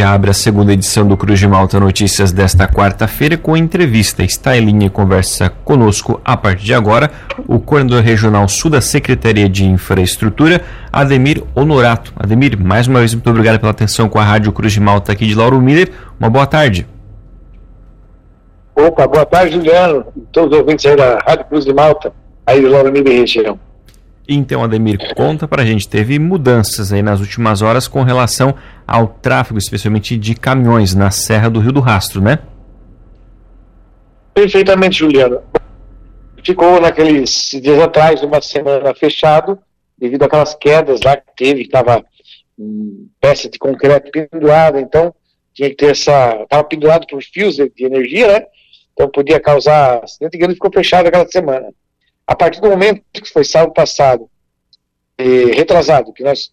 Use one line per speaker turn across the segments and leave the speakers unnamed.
abre a segunda edição do Cruz de Malta Notícias desta quarta-feira com entrevista. Está em linha e conversa conosco a partir de agora o coordenador regional sul da Secretaria de Infraestrutura, Ademir Honorato. Ademir, mais uma vez, muito obrigado pela atenção com a Rádio Cruz de Malta aqui de Lauro Miller. Uma boa tarde.
Opa, boa tarde, Juliano. Todos os ouvintes aí da Rádio Cruz de Malta, aí de Lauro Miller região.
Então, Ademir, conta pra gente, teve mudanças aí nas últimas horas com relação ao tráfego, especialmente de caminhões na Serra do Rio do Rastro, né?
Perfeitamente, Juliano. Ficou naqueles dias atrás, uma semana fechado, devido àquelas quedas lá que teve, que estava hum, peça de concreto pendurada, então tinha que ter essa. Estava pendurado por fios de, de, energia, né? Então podia causar acidente e ficou fechado aquela semana. A partir do momento que foi sábado passado, retrasado, que nós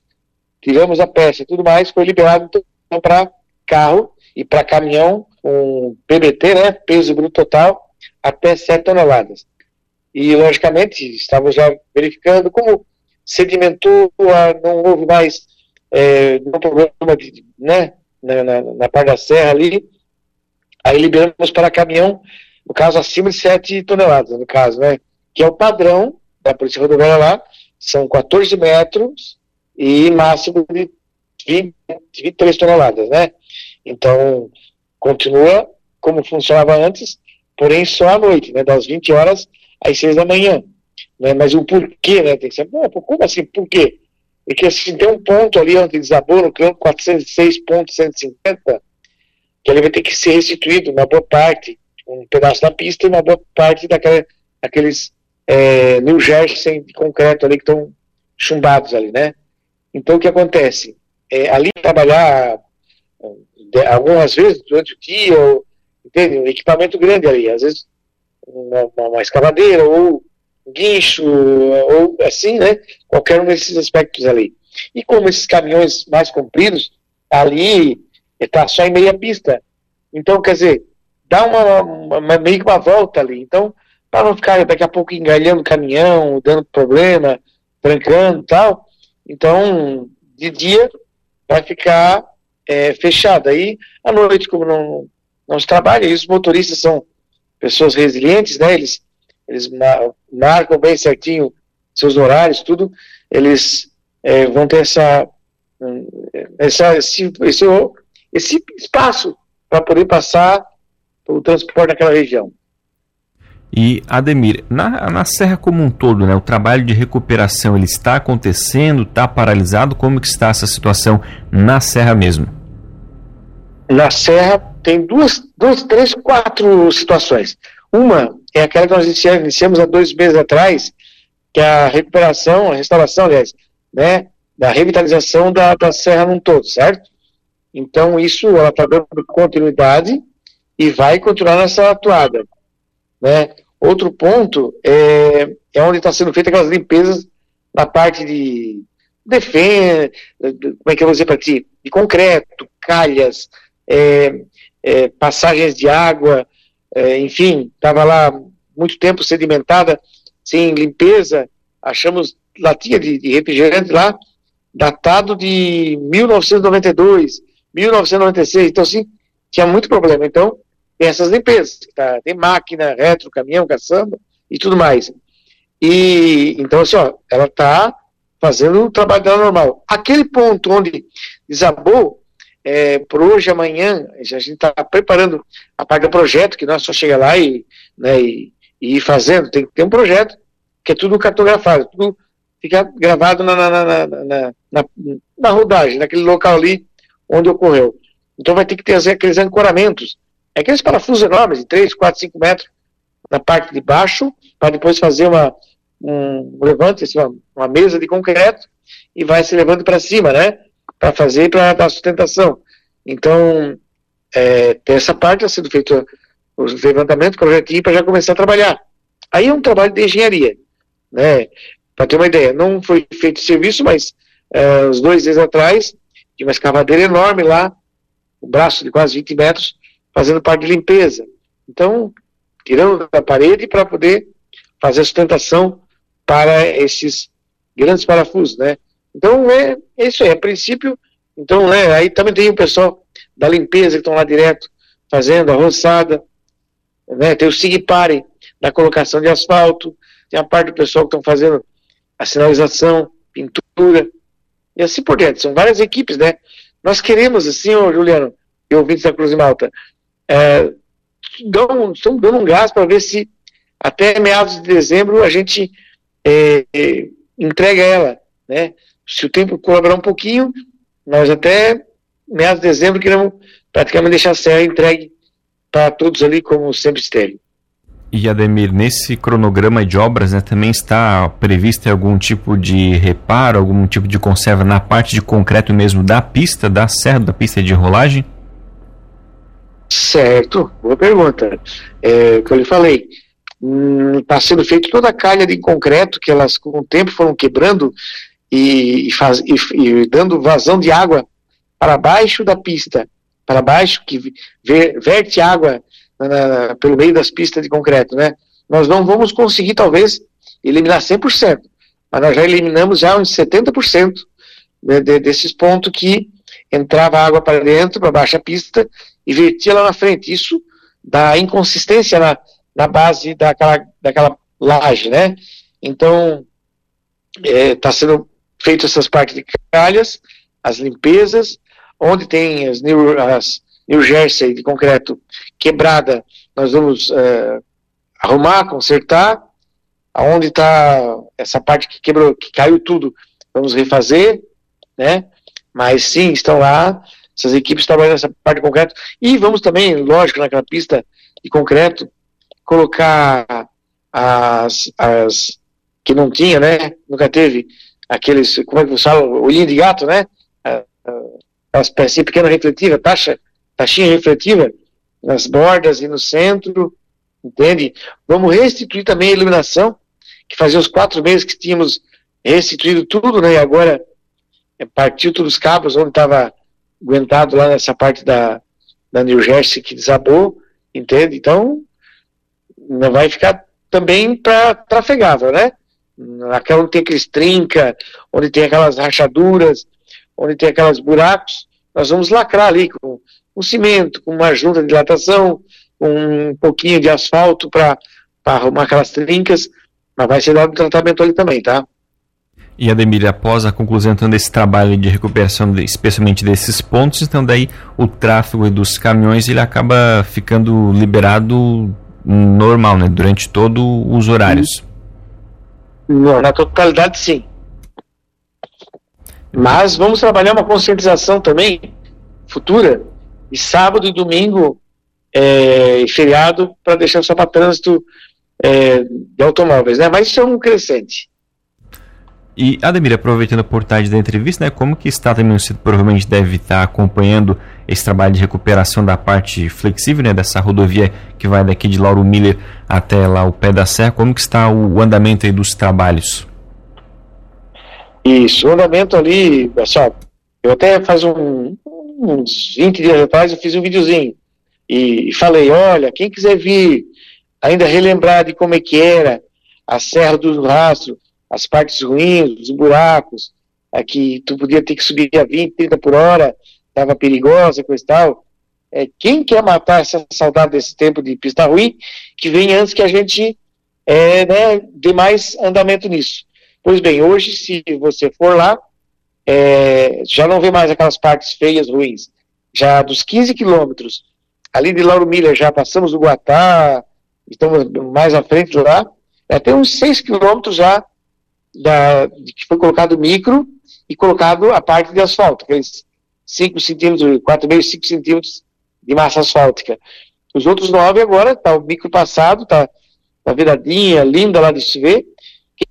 tiramos a peça e tudo mais, foi liberado então para carro e para caminhão com PBT, né, peso bruto total, até 7 toneladas. E, logicamente, estávamos já verificando como sedimentou, não houve mais é, problema de, né, na, na, na parte da serra ali, aí liberamos para caminhão, no caso, acima de 7 toneladas, no caso, né, que é o padrão da Polícia Rodoviária lá, são 14 metros e máximo de 20, 23 toneladas, né? Então, continua como funcionava antes, porém só à noite, né? Das 20 horas às 6 da manhã. Né? Mas o porquê, né? Tem que ser, como assim, por quê? Porque assim, tem um ponto ali onde desabou no campo 406.150, que ele vai ter que ser restituído, uma boa parte, um pedaço da pista e uma boa parte daquela, daqueles é, New Jersey de concreto ali que estão chumbados ali, né? Então o que acontece? É, ali trabalhar de, algumas vezes durante o dia, ou, entende? Um equipamento grande ali, às vezes uma, uma escavadeira ou guincho, ou assim, né? Qualquer um desses aspectos ali. E como esses caminhões mais compridos, ali está só em meia pista. Então, quer dizer, dá uma, uma meio que uma volta ali. Então, para não ficar daqui a pouco engalhando o caminhão, dando problema, trancando e tal. Então, de dia vai ficar é, fechado. Aí, à noite, como não, não se trabalha, e os motoristas são pessoas resilientes, né? Eles, eles marcam bem certinho seus horários, tudo. Eles é, vão ter essa, essa esse, esse, esse espaço para poder passar o transporte naquela região.
E Ademir, na, na Serra como um todo, né, o trabalho de recuperação ele está acontecendo, está paralisado? Como que está essa situação na Serra mesmo?
Na Serra tem duas, duas três, quatro situações. Uma é aquela que nós iniciamos, há dois meses atrás, que é a recuperação, a restauração, aliás, né, da revitalização da, da Serra num todo, certo? Então isso ela está dando continuidade e vai continuar nessa atuada, né? Outro ponto é, é onde está sendo feita aquelas limpezas na parte de defesa, como é que eu vou dizer para ti? De concreto, calhas, é, é, passagens de água, é, enfim, estava lá muito tempo sedimentada, sem limpeza, achamos latinha de, de refrigerante lá, datado de 1992, 1996, então assim, tinha muito problema. Então, tem essas limpezas, tá? tem máquina, retro, caminhão, caçamba e tudo mais. E então, assim, ó, ela está fazendo o trabalho dela normal. Aquele ponto onde desabou, é, por hoje, amanhã, a gente está preparando a parte do projeto, que nós só chega lá e, né, e, e ir fazendo, tem que ter um projeto, que é tudo cartografado, tudo fica gravado na, na, na, na, na, na rodagem, naquele local ali onde ocorreu. Então vai ter que ter aqueles ancoramentos é aqueles parafusos enormes, de 3, 4, 5 metros na parte de baixo, para depois fazer uma, um levante, assim, uma, uma, mesa de concreto, e vai se levando para cima, né? Para fazer, para dar sustentação. Então, é, tem essa parte a sendo feito os levantamentos, projetinho, para já começar a trabalhar. Aí é um trabalho de engenharia, né? Para ter uma ideia, não foi feito serviço, mas é, uns dois dias atrás, tinha uma escavadeira enorme lá, um braço de quase 20 metros, fazendo parte de limpeza. Então, tirando da parede para poder fazer sustentação para esses grandes parafusos, né? Então, é, é isso aí, a princípio, então, né, aí também tem o pessoal da limpeza que estão lá direto fazendo a roçada, né? tem o Sigpare da colocação de asfalto, tem a parte do pessoal que estão fazendo a sinalização, pintura, e assim por diante. São várias equipes, né? Nós queremos, assim, ô Juliano, e ouvintes da Cruz de Malta, é, dão, estão dando um gás para ver se até meados de dezembro a gente é, é, entrega ela, né? Se o tempo colaborar um pouquinho, nós até meados de dezembro queremos praticamente deixar a serra entregue para todos ali como sempre esteve.
E Ademir, nesse cronograma de obras né, também está previsto algum tipo de reparo, algum tipo de conserva na parte de concreto mesmo da pista, da serra da pista de rolagem?
Certo, boa pergunta. É, que eu lhe falei, está hum, sendo feita toda a calha de concreto que elas com o tempo foram quebrando e, faz, e, e dando vazão de água para baixo da pista, para baixo que ver, verte água na, pelo meio das pistas de concreto, né? Nós não vamos conseguir, talvez, eliminar 100%, mas nós já eliminamos já uns 70% de, de, desses pontos que entrava água para dentro, para baixo a pista, e vertia lá na frente. Isso dá inconsistência na, na base daquela, daquela laje, né? Então, está é, sendo feito essas partes de calhas, as limpezas, onde tem as, New, as New Jersey de concreto quebrada, nós vamos é, arrumar, consertar. Aonde está essa parte que quebrou, que caiu tudo, vamos refazer, né? Mas sim, estão lá, essas equipes trabalhando nessa parte de concreto. E vamos também, lógico, naquela pista de concreto, colocar as, as que não tinha, né? Nunca teve aqueles, como é que você fala, olhinho de gato, né? As pecinhas pequenas refletivas, taxa, taxinha refletiva, nas bordas e no centro, entende? Vamos restituir também a iluminação, que fazia uns quatro meses que tínhamos restituído tudo, né? E agora partiu todos os cabos onde estava aguentado lá nessa parte da, da New Jersey que desabou, entende? Então, não vai ficar também para trafegável, né? Naquela onde tem aqueles trinca, onde tem aquelas rachaduras, onde tem aqueles buracos, nós vamos lacrar ali com com cimento, com uma junta de dilatação, com um pouquinho de asfalto para arrumar aquelas trincas, mas vai ser dado tratamento ali também, tá?
E Ademir, após a conclusão então, desse trabalho de recuperação, especialmente desses pontos, então daí o tráfego dos caminhões ele acaba ficando liberado normal, né? Durante todos os horários.
Não, na totalidade sim. Mas vamos trabalhar uma conscientização também futura e sábado e domingo é, feriado para deixar só para trânsito é, de automóveis, né? Mas isso é um crescente.
E Ademir, aproveitando a oportunidade da entrevista, né, como que está também, você provavelmente deve estar acompanhando esse trabalho de recuperação da parte flexível, né, dessa rodovia que vai daqui de Lauro Miller até lá o pé da serra, como que está o andamento aí dos trabalhos?
Isso, o andamento ali, pessoal, eu até faz um, uns 20 dias atrás, eu fiz um videozinho e falei: olha, quem quiser vir ainda relembrar de como é que era a Serra do Rastro, as partes ruins, os buracos, aqui tu podia ter que subir a 20, 30 por hora, estava perigosa, coisa e tal. É, quem quer matar essa saudade desse tempo de pista ruim, que vem antes que a gente é, né, dê mais andamento nisso. Pois bem, hoje, se você for lá, é, já não vê mais aquelas partes feias, ruins. Já dos 15 quilômetros, ali de Lauro Miller, já passamos o Guatá, estamos mais à frente lá, é, tem uns 6 quilômetros já da, que foi colocado micro e colocado a parte de asfalto, aqueles 5 centímetros, 4,5, 5 centímetros de massa asfáltica. Os outros 9 agora, está o micro passado, está tá viradinha, linda lá de se ver.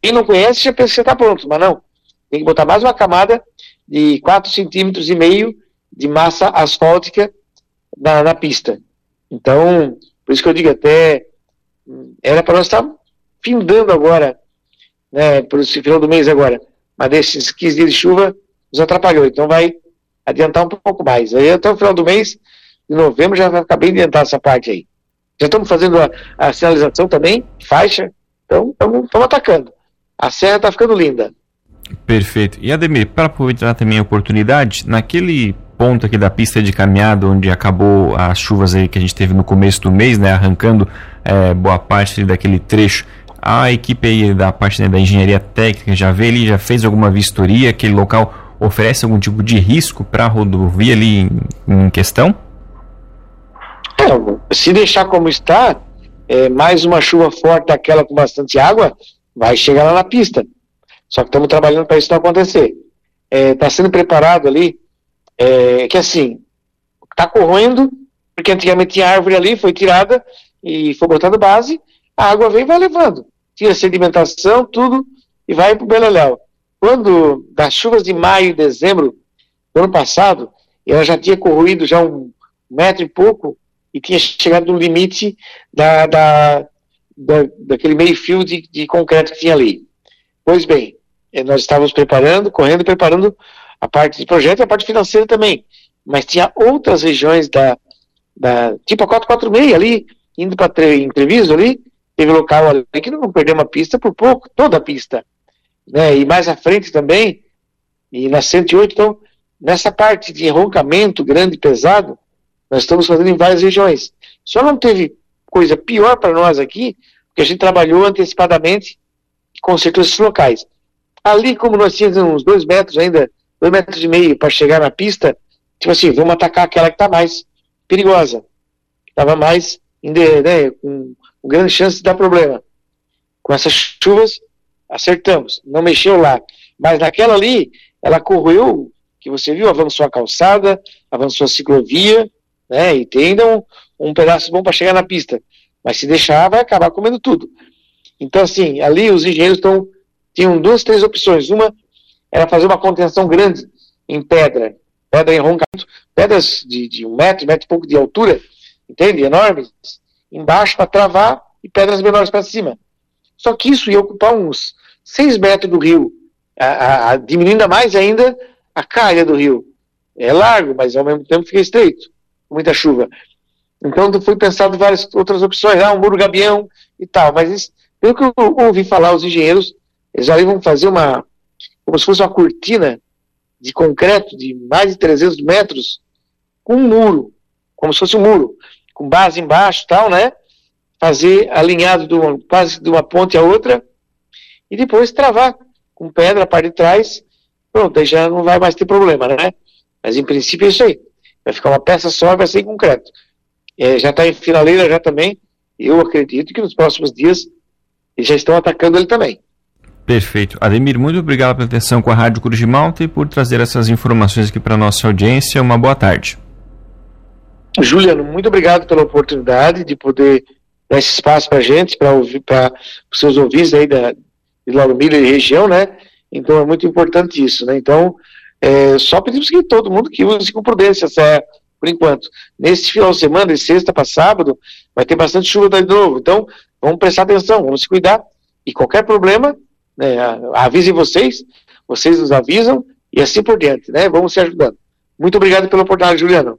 Quem não conhece já pensa que está pronto, mas não. Tem que botar mais uma camada de 4 centímetros e meio de massa asfáltica na, na pista. Então, por isso que eu digo até era para nós estar findando agora, né, por esse final do mês agora, mas desses 15 dias de chuva nos atrapalhou, então vai adiantar um pouco mais. Aí até o final do mês, de novembro, já vai ficar bem adiantada essa parte aí. Já estamos fazendo a, a sinalização também, faixa, então estamos atacando. A serra está ficando linda.
Perfeito. E Ademir, para aproveitar também a oportunidade, naquele ponto aqui da pista de caminhada, onde acabou as chuvas aí que a gente teve no começo do mês, né, arrancando é, boa parte daquele trecho. A equipe da parte né, da engenharia técnica já veio ali, já fez alguma vistoria, aquele local oferece algum tipo de risco para a rodovia ali em, em questão?
É, se deixar como está, é, mais uma chuva forte, aquela com bastante água, vai chegar lá na pista. Só que estamos trabalhando para isso não acontecer. Está é, tá sendo preparado ali, é, que assim, está corroendo, porque antigamente tinha árvore ali, foi tirada e foi botada base, a água vem e vai levando. Tira sedimentação, tudo, e vai para o Beleléu. Quando, das chuvas de maio e dezembro do ano passado, ela já tinha corroído já um metro e pouco, e tinha chegado no limite da, da, da daquele meio fio de, de concreto que tinha ali. Pois bem, eh, nós estávamos preparando, correndo, preparando a parte de projeto e a parte financeira também. Mas tinha outras regiões da, da tipo a 446 ali, indo para entrevista ali, teve local ali que não perdeu uma pista por pouco, toda a pista. Né? E mais à frente também, e na 108, então, nessa parte de enroncamento grande e pesado, nós estamos fazendo em várias regiões. Só não teve coisa pior para nós aqui, porque a gente trabalhou antecipadamente com esses locais. Ali, como nós tínhamos uns dois metros ainda, dois metros e meio para chegar na pista, tipo assim, vamos atacar aquela que está mais perigosa, estava mais, né, com, com grande chance de dar problema. Com essas chuvas, acertamos, não mexeu lá. Mas naquela ali, ela correu, que você viu, avançou a calçada, avançou a ciclovia, né? E tem ainda um, um pedaço bom para chegar na pista. Mas se deixar, vai acabar comendo tudo. Então, assim, ali os engenheiros. Tinham duas, três opções. Uma era fazer uma contenção grande em pedra, pedra em roncamento, pedras de, de um metro, metro e pouco de altura, entende? Enormes, embaixo para travar e pedras menores para cima. Só que isso ia ocupar uns seis metros do rio, a, a, diminuindo mais ainda a calha do rio. É largo, mas ao mesmo tempo fica estreito muita chuva. Então foi pensado várias outras opções, ah, um muro gabião e tal, mas isso, pelo que eu ouvi falar, os engenheiros, eles já vão fazer uma, como se fosse uma cortina de concreto de mais de 300 metros, com um muro, como se fosse um muro, com base embaixo tal, né? Fazer alinhado uma, quase de uma ponte a outra, e depois travar com pedra a parte de trás, pronto, aí já não vai mais ter problema, né? Mas em princípio é isso aí. Vai ficar uma peça só, vai ser em concreto. É, já está em finaleira já também. Eu acredito que nos próximos dias já estão atacando ele também.
Perfeito. Ademir, muito obrigado pela atenção com a Rádio Cruz de Malta e por trazer essas informações aqui para a nossa audiência. Uma boa tarde.
Juliano, muito obrigado pela oportunidade de poder dar esse espaço para a gente, para para os seus ouvintes aí da, de Lauro Miller e região, né? Então é muito importante isso, né? Então, é, só pedimos que todo mundo que use com prudência, é, por enquanto. Nesse final de semana, de sexta para sábado, vai ter bastante chuva de novo. Então, vamos prestar atenção, vamos se cuidar. E qualquer problema, né, avisem vocês, vocês nos avisam e assim por diante, né? Vamos se ajudando. Muito obrigado pela oportunidade, Juliano.